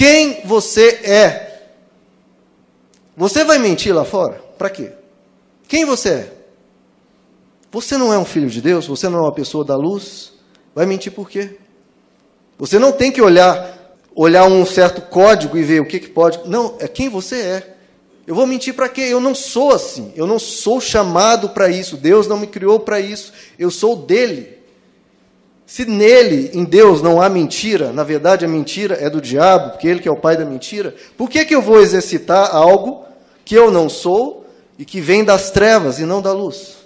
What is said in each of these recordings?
quem você é. Você vai mentir lá fora? Para quê? Quem você é? Você não é um filho de Deus? Você não é uma pessoa da luz? Vai mentir por quê? Você não tem que olhar olhar um certo código e ver o que, que pode. Não, é quem você é. Eu vou mentir para quê? Eu não sou assim. Eu não sou chamado para isso. Deus não me criou para isso. Eu sou dele. Se nele, em Deus, não há mentira, na verdade a mentira é do diabo, porque ele que é o pai da mentira, por que, que eu vou exercitar algo que eu não sou e que vem das trevas e não da luz?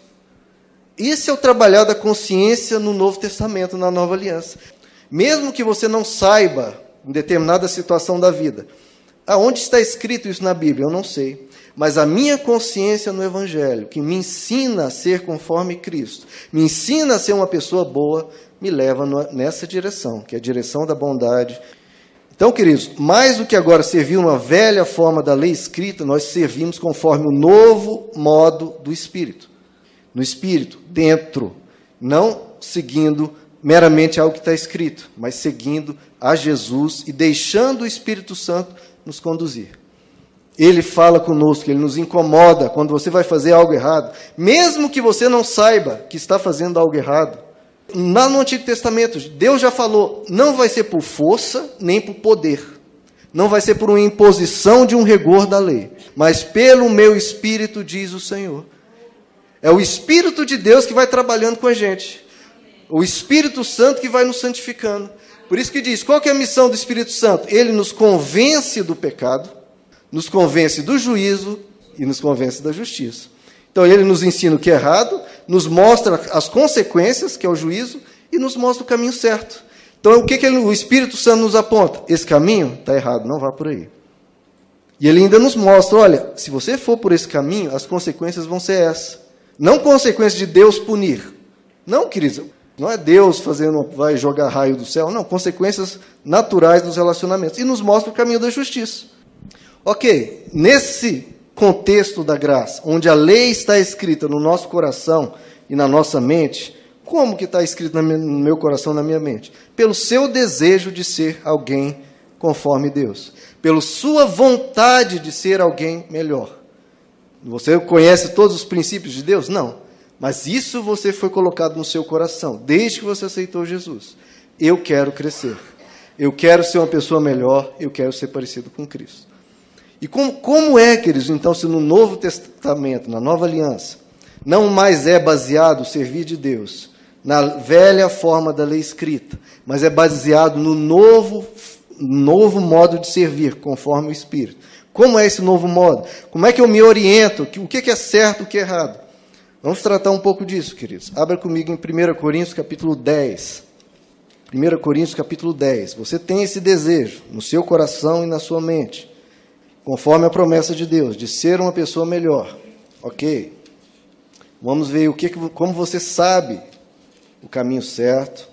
Esse é o trabalhar da consciência no Novo Testamento, na Nova Aliança. Mesmo que você não saiba em determinada situação da vida. Aonde está escrito isso na Bíblia? Eu não sei. Mas a minha consciência no Evangelho, que me ensina a ser conforme Cristo, me ensina a ser uma pessoa boa, me leva nessa direção, que é a direção da bondade. Então, queridos, mais do que agora servir uma velha forma da lei escrita, nós servimos conforme o novo modo do Espírito. No Espírito, dentro, não seguindo meramente algo que está escrito, mas seguindo a Jesus e deixando o Espírito Santo nos conduzir. Ele fala conosco, ele nos incomoda quando você vai fazer algo errado, mesmo que você não saiba que está fazendo algo errado. Lá no Antigo Testamento, Deus já falou: não vai ser por força nem por poder, não vai ser por uma imposição de um rigor da lei, mas pelo meu espírito, diz o Senhor. É o Espírito de Deus que vai trabalhando com a gente o Espírito Santo que vai nos santificando. Por isso que diz: qual que é a missão do Espírito Santo? Ele nos convence do pecado, nos convence do juízo e nos convence da justiça. Então ele nos ensina o que é errado, nos mostra as consequências, que é o juízo, e nos mostra o caminho certo. Então o que, que o Espírito Santo nos aponta? Esse caminho está errado, não vá por aí. E ele ainda nos mostra: olha, se você for por esse caminho, as consequências vão ser essas. Não consequências de Deus punir. Não, queridos, não é Deus fazendo, vai jogar raio do céu, não, consequências naturais dos relacionamentos. E nos mostra o caminho da justiça. Ok, nesse contexto da graça, onde a lei está escrita no nosso coração e na nossa mente, como que está escrito no meu coração na minha mente? Pelo seu desejo de ser alguém conforme Deus. Pela sua vontade de ser alguém melhor. Você conhece todos os princípios de Deus? Não. Mas isso você foi colocado no seu coração, desde que você aceitou Jesus. Eu quero crescer. Eu quero ser uma pessoa melhor, eu quero ser parecido com Cristo. E como, como é, queridos, então, se no Novo Testamento, na Nova Aliança, não mais é baseado o servir de Deus na velha forma da lei escrita, mas é baseado no novo, novo modo de servir, conforme o Espírito. Como é esse novo modo? Como é que eu me oriento? O que é certo, o que é errado? Vamos tratar um pouco disso, queridos. Abra comigo em 1 Coríntios capítulo 10. 1 Coríntios capítulo 10. Você tem esse desejo no seu coração e na sua mente, conforme a promessa de Deus, de ser uma pessoa melhor. Ok? Vamos ver o que, como você sabe o caminho certo.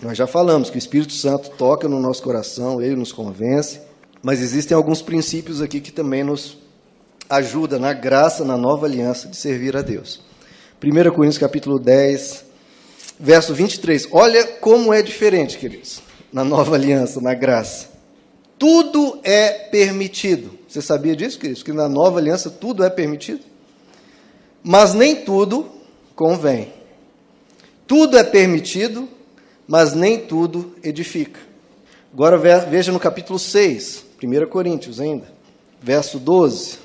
Nós já falamos que o Espírito Santo toca no nosso coração, ele nos convence, mas existem alguns princípios aqui que também nos ajuda na graça, na nova aliança de servir a Deus. 1 Coríntios capítulo 10, verso 23. Olha como é diferente, queridos, na nova aliança, na graça. Tudo é permitido. Você sabia disso, queridos? Que na nova aliança tudo é permitido? Mas nem tudo convém. Tudo é permitido, mas nem tudo edifica. Agora veja no capítulo 6, 1 Coríntios ainda, verso 12.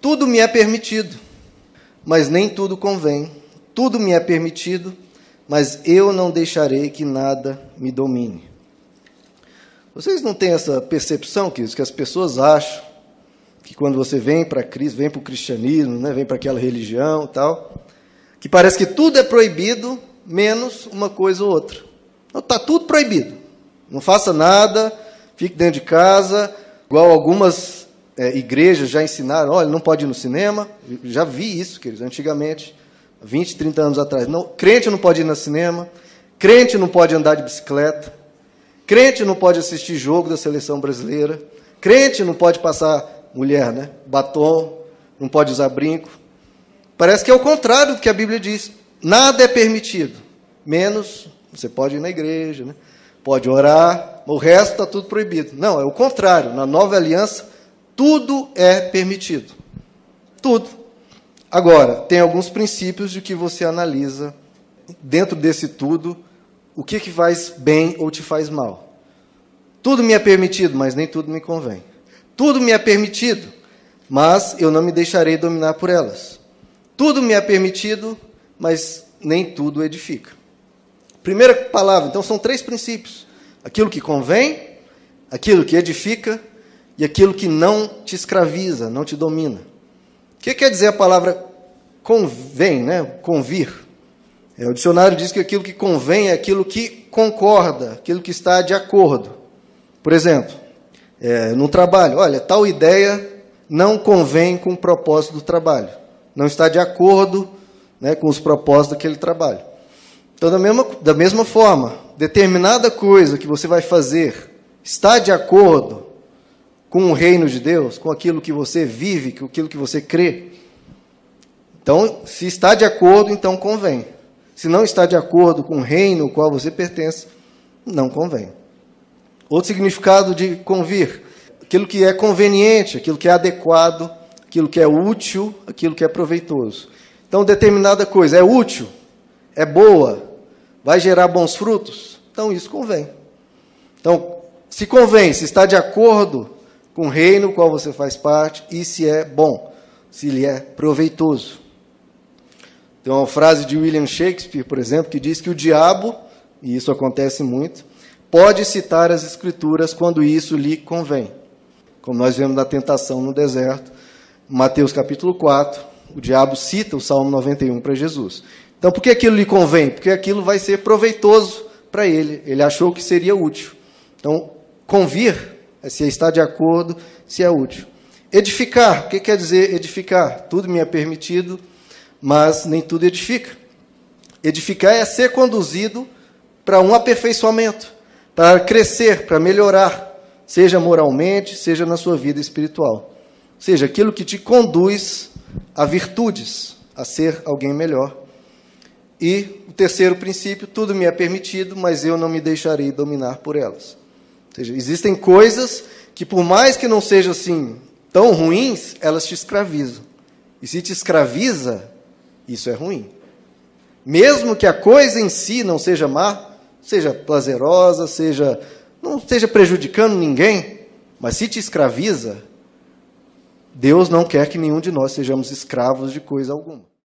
Tudo me é permitido, mas nem tudo convém. Tudo me é permitido, mas eu não deixarei que nada me domine. Vocês não têm essa percepção, queridos, que as pessoas acham que quando você vem para Cristo, vem para o cristianismo, né, vem para aquela religião tal, que parece que tudo é proibido, menos uma coisa ou outra. Está tudo proibido. Não faça nada, fique dentro de casa, igual algumas é, igrejas já ensinaram, olha, não pode ir no cinema. Já vi isso, queridos, antigamente, 20, 30 anos atrás. Não, crente não pode ir no cinema, crente não pode andar de bicicleta, crente não pode assistir jogo da seleção brasileira, crente não pode passar, mulher, né, batom, não pode usar brinco. Parece que é o contrário do que a Bíblia diz. Nada é permitido, menos você pode ir na igreja, né? pode orar, o resto está tudo proibido. Não, é o contrário. Na nova aliança, tudo é permitido. Tudo. Agora, tem alguns princípios de que você analisa dentro desse tudo o que, que faz bem ou te faz mal. Tudo me é permitido, mas nem tudo me convém. Tudo me é permitido, mas eu não me deixarei dominar por elas. Tudo me é permitido, mas nem tudo edifica. Primeira palavra, então são três princípios: aquilo que convém, aquilo que edifica e aquilo que não te escraviza, não te domina. O que quer dizer a palavra convém, né? Convir. É, o dicionário diz que aquilo que convém é aquilo que concorda, aquilo que está de acordo. Por exemplo, é, no trabalho, olha, tal ideia não convém com o propósito do trabalho, não está de acordo né, com os propósitos daquele trabalho. Então, da mesma, da mesma forma, determinada coisa que você vai fazer está de acordo com o reino de Deus, com aquilo que você vive, com aquilo que você crê. Então, se está de acordo, então convém. Se não está de acordo com o reino ao qual você pertence, não convém. Outro significado de convir, aquilo que é conveniente, aquilo que é adequado, aquilo que é útil, aquilo que é proveitoso. Então, determinada coisa é útil, é boa, vai gerar bons frutos, então isso convém. Então, se convém, se está de acordo com o reino no qual você faz parte e se é bom, se lhe é proveitoso. Tem uma frase de William Shakespeare, por exemplo, que diz que o diabo, e isso acontece muito, pode citar as escrituras quando isso lhe convém. Como nós vemos na tentação no deserto, Mateus capítulo 4, o diabo cita o Salmo 91 para Jesus. Então, por que aquilo lhe convém? Porque aquilo vai ser proveitoso para ele. Ele achou que seria útil. Então, convir é se está de acordo, se é útil. Edificar, o que quer dizer edificar? Tudo me é permitido, mas nem tudo edifica. Edificar é ser conduzido para um aperfeiçoamento, para crescer, para melhorar, seja moralmente, seja na sua vida espiritual. Ou seja, aquilo que te conduz a virtudes, a ser alguém melhor. E o terceiro princípio, tudo me é permitido, mas eu não me deixarei dominar por elas. Ou seja, existem coisas que, por mais que não sejam assim tão ruins, elas te escravizam. E se te escraviza, isso é ruim. Mesmo que a coisa em si não seja má, seja prazerosa, seja não esteja prejudicando ninguém, mas se te escraviza, Deus não quer que nenhum de nós sejamos escravos de coisa alguma.